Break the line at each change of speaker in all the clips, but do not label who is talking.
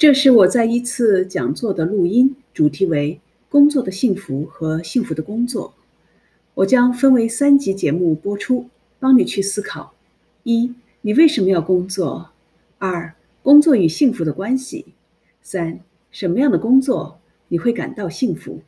这是我在一次讲座的录音，主题为“工作的幸福和幸福的工作”。我将分为三集节目播出，帮你去思考：一、你为什么要工作？二、工作与幸福的关系；三、什么样的工作你会感到幸福？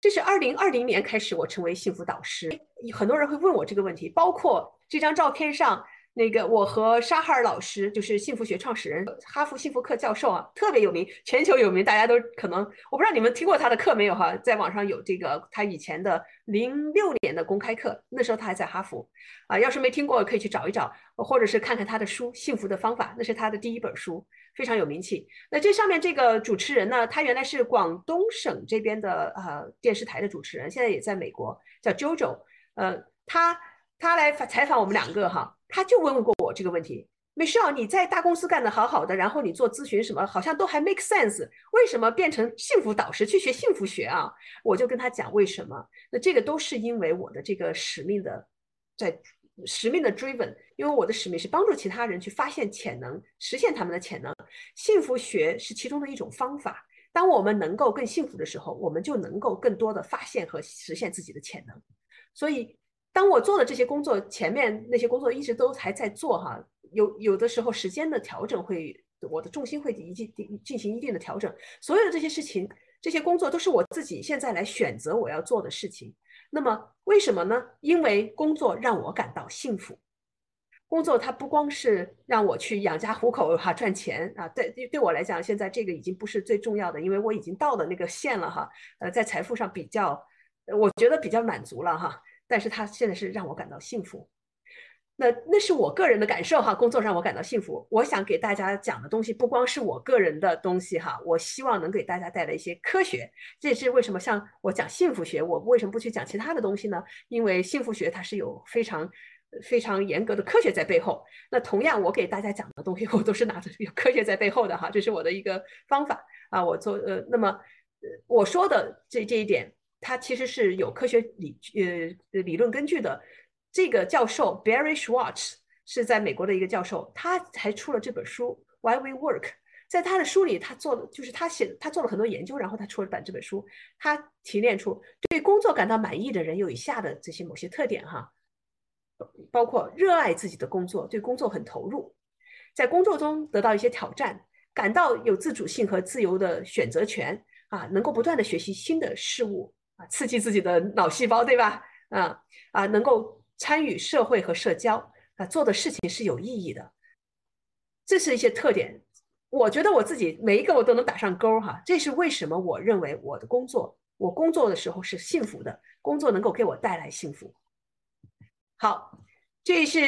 这是二零二零年开始我成为幸福导师，很多人会问我这个问题，包括这张照片上。那个，我和沙哈尔老师就是幸福学创始人，哈佛幸福课教授啊，特别有名，全球有名，大家都可能，我不知道你们听过他的课没有哈，在网上有这个他以前的零六年的公开课，那时候他还在哈佛，啊，要是没听过可以去找一找，或者是看看他的书《幸福的方法》，那是他的第一本书，非常有名气。那这上面这个主持人呢，他原来是广东省这边的呃电视台的主持人，现在也在美国，叫 JoJo，呃，他他来采访我们两个哈。他就问过我这个问题，Michelle，你在大公司干得好好的，然后你做咨询什么，好像都还 make sense，为什么变成幸福导师去学幸福学啊？我就跟他讲为什么，那这个都是因为我的这个使命的，在使命的 driven，因为我的使命是帮助其他人去发现潜能，实现他们的潜能，幸福学是其中的一种方法。当我们能够更幸福的时候，我们就能够更多的发现和实现自己的潜能，所以。当我做的这些工作，前面那些工作一直都还在做哈，有有的时候时间的调整会，我的重心会一进进行一定的调整。所有的这些事情，这些工作都是我自己现在来选择我要做的事情。那么为什么呢？因为工作让我感到幸福。工作它不光是让我去养家糊口哈赚钱啊，对对对我来讲，现在这个已经不是最重要的，因为我已经到了那个线了哈。呃，在财富上比较，我觉得比较满足了哈。但是他现在是让我感到幸福，那那是我个人的感受哈。工作让我感到幸福，我想给大家讲的东西不光是我个人的东西哈，我希望能给大家带来一些科学。这也是为什么？像我讲幸福学，我为什么不去讲其他的东西呢？因为幸福学它是有非常非常严格的科学在背后。那同样，我给大家讲的东西，我都是拿着有科学在背后的哈，这是我的一个方法啊。我做呃，那么，我说的这这一点。它其实是有科学理呃理论根据的。这个教授 Barry Schwartz 是在美国的一个教授，他还出了这本书《Why We Work》。在他的书里，他做的就是他写他做了很多研究，然后他出了版这本书。他提炼出对工作感到满意的人有以下的这些某些特点哈，包括热爱自己的工作，对工作很投入，在工作中得到一些挑战，感到有自主性和自由的选择权啊，能够不断的学习新的事物。刺激自己的脑细胞，对吧？啊啊，能够参与社会和社交啊，做的事情是有意义的，这是一些特点。我觉得我自己每一个我都能打上勾哈。这是为什么？我认为我的工作，我工作的时候是幸福的，工作能够给我带来幸福。好，这是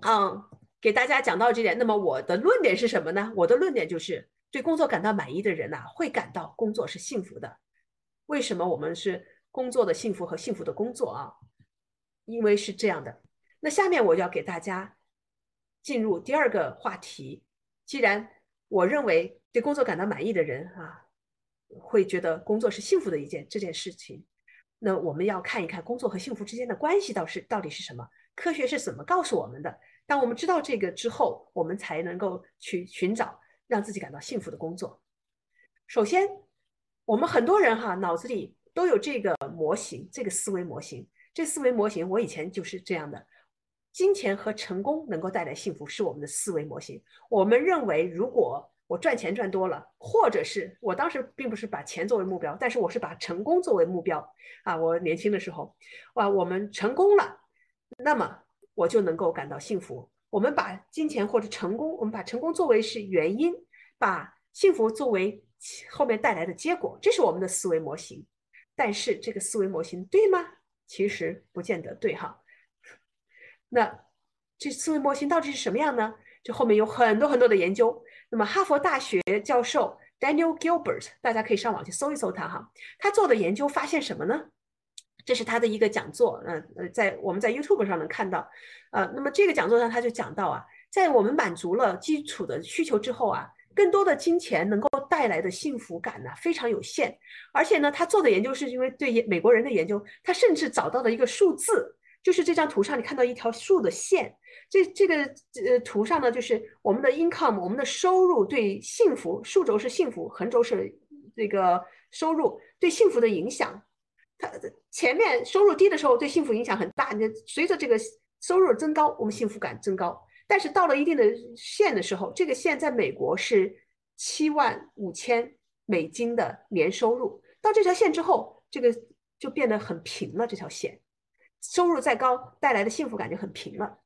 嗯，给大家讲到这点。那么我的论点是什么呢？我的论点就是对工作感到满意的人呐，会感到工作是幸福的。为什么我们是工作的幸福和幸福的工作啊？因为是这样的。那下面我要给大家进入第二个话题。既然我认为对工作感到满意的人啊，会觉得工作是幸福的一件这件事情，那我们要看一看工作和幸福之间的关系到是到底是什么？科学是怎么告诉我们的？当我们知道这个之后，我们才能够去寻找让自己感到幸福的工作。首先。我们很多人哈脑子里都有这个模型，这个思维模型。这思维模型我以前就是这样的：金钱和成功能够带来幸福，是我们的思维模型。我们认为，如果我赚钱赚多了，或者是我当时并不是把钱作为目标，但是我是把成功作为目标啊。我年轻的时候，哇，我们成功了，那么我就能够感到幸福。我们把金钱或者成功，我们把成功作为是原因，把幸福作为。后面带来的结果，这是我们的思维模型。但是这个思维模型对吗？其实不见得对哈。那这思维模型到底是什么样呢？这后面有很多很多的研究。那么哈佛大学教授 Daniel Gilbert，大家可以上网去搜一搜他哈。他做的研究发现什么呢？这是他的一个讲座，嗯呃，在我们在 YouTube 上能看到。呃，那么这个讲座上他就讲到啊，在我们满足了基础的需求之后啊。更多的金钱能够带来的幸福感呢，非常有限。而且呢，他做的研究是因为对美国人的研究，他甚至找到了一个数字，就是这张图上你看到一条竖的线，这这个呃图上呢，就是我们的 income，我们的收入对幸福，竖轴是幸福，横轴是这个收入对幸福的影响。它前面收入低的时候对幸福影响很大，你随着这个收入增高，我们幸福感增高。但是到了一定的线的时候，这个线在美国是七万五千美金的年收入，到这条线之后，这个就变得很平了，这条线。收入再高，带来的幸福感就很平了。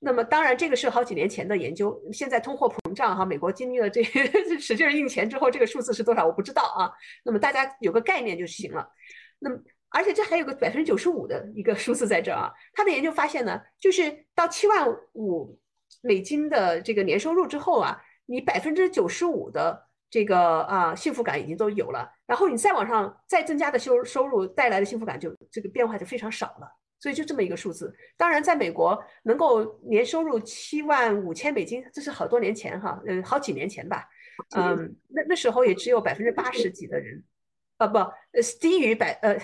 那么，当然这个是好几年前的研究，现在通货膨胀哈，美国经历了这 使劲印钱之后，这个数字是多少我不知道啊。那么大家有个概念就行了。那么，而且这还有个百分之九十五的一个数字在这儿啊。他的研究发现呢，就是到七万五美金的这个年收入之后啊，你百分之九十五的这个啊幸福感已经都有了，然后你再往上再增加的收收入带来的幸福感就这个变化就非常少了。所以就这么一个数字，当然在美国能够年收入七万五千美金，这是好多年前哈，嗯，好几年前吧，嗯，那那时候也只有百分之八十几的人，啊不，呃，低于百呃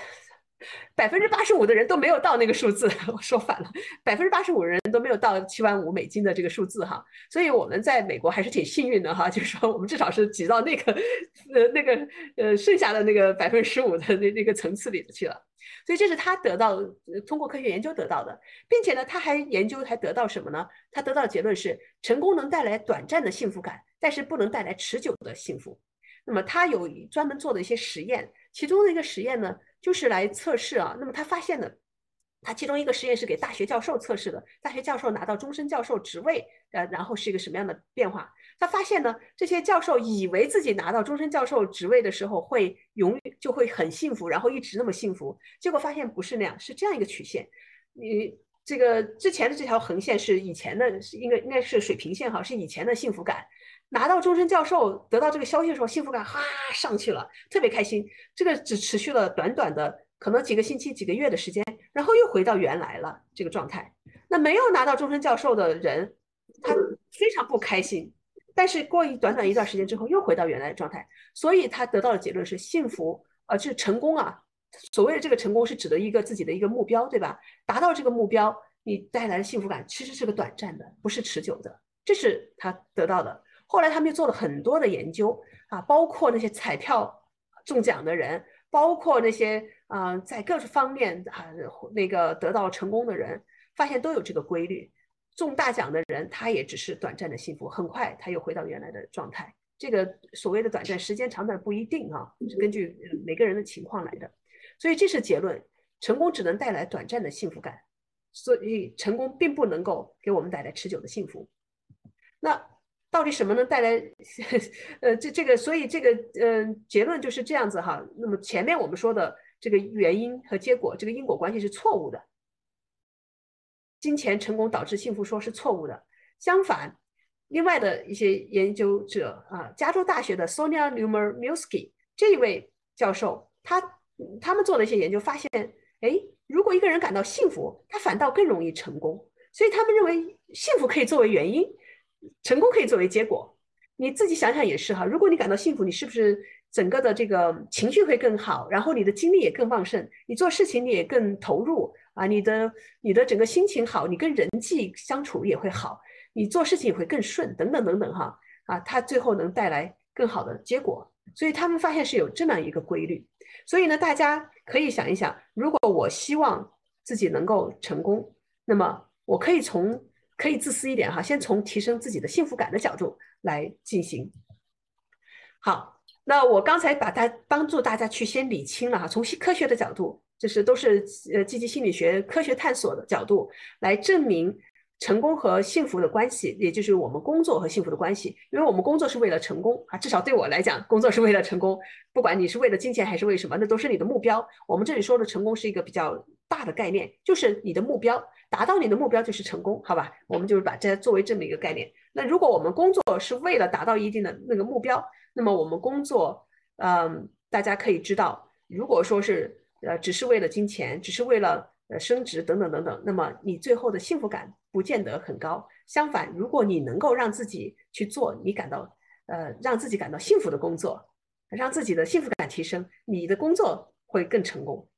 百分之八十五的人都没有到那个数字，我说反了，百分之八十五的人都没有到七万五美金的这个数字哈，所以我们在美国还是挺幸运的哈，就是说我们至少是挤到那个 呃那个呃剩下的那个百分之十五的那那个层次里头去了。所以这是他得到通过科学研究得到的，并且呢，他还研究还得到什么呢？他得到的结论是，成功能带来短暂的幸福感，但是不能带来持久的幸福。那么他有专门做的一些实验，其中的一个实验呢，就是来测试啊。那么他发现呢。他其中一个实验是给大学教授测试的，大学教授拿到终身教授职位，呃，然后是一个什么样的变化？他发现呢，这些教授以为自己拿到终身教授职位的时候会永远就会很幸福，然后一直那么幸福，结果发现不是那样，是这样一个曲线。你这个之前的这条横线是以前的，应该应该是水平线哈，是以前的幸福感。拿到终身教授得到这个消息的时候，幸福感哈上去了，特别开心。这个只持续了短短的。可能几个星期、几个月的时间，然后又回到原来了这个状态。那没有拿到终身教授的人，他非常不开心。但是过一短短一段时间之后，又回到原来的状态。所以他得到的结论是：幸福，呃，是成功啊。所谓的这个成功，是指的一个自己的一个目标，对吧？达到这个目标，你带来的幸福感其实是个短暂的，不是持久的。这是他得到的。后来他们又做了很多的研究啊，包括那些彩票中奖的人。包括那些啊，在各方面啊那个得到成功的人，发现都有这个规律。中大奖的人，他也只是短暂的幸福，很快他又回到原来的状态。这个所谓的短暂，时间长短不一定啊，是根据每个人的情况来的。所以这是结论：成功只能带来短暂的幸福感，所以成功并不能够给我们带来持久的幸福。那。到底什么能带来？呃，这这个，所以这个，嗯，结论就是这样子哈。那么前面我们说的这个原因和结果，这个因果关系是错误的。金钱成功导致幸福说是错误的。相反，另外的一些研究者啊，加州大学的 Sonia Lumer-Musky 这位教授，他他们做了一些研究，发现，哎，如果一个人感到幸福，他反倒更容易成功。所以他们认为幸福可以作为原因。成功可以作为结果，你自己想想也是哈。如果你感到幸福，你是不是整个的这个情绪会更好，然后你的精力也更旺盛，你做事情你也更投入啊？你的你的整个心情好，你跟人际相处也会好，你做事情也会更顺，等等等等哈啊，它最后能带来更好的结果。所以他们发现是有这么一个规律。所以呢，大家可以想一想，如果我希望自己能够成功，那么我可以从。可以自私一点哈，先从提升自己的幸福感的角度来进行。好，那我刚才把它帮助大家去先理清了哈，从科学的角度，就是都是呃积极心理学科学探索的角度来证明成功和幸福的关系，也就是我们工作和幸福的关系。因为我们工作是为了成功啊，至少对我来讲，工作是为了成功。不管你是为了金钱还是为什么，那都是你的目标。我们这里说的成功是一个比较大的概念，就是你的目标。达到你的目标就是成功，好吧？我们就是把这作为这么一个概念。那如果我们工作是为了达到一定的那个目标，那么我们工作，嗯，大家可以知道，如果说是呃只是为了金钱，只是为了呃升职等等等等，那么你最后的幸福感不见得很高。相反，如果你能够让自己去做你感到呃让自己感到幸福的工作，让自己的幸福感提升，你的工作会更成功。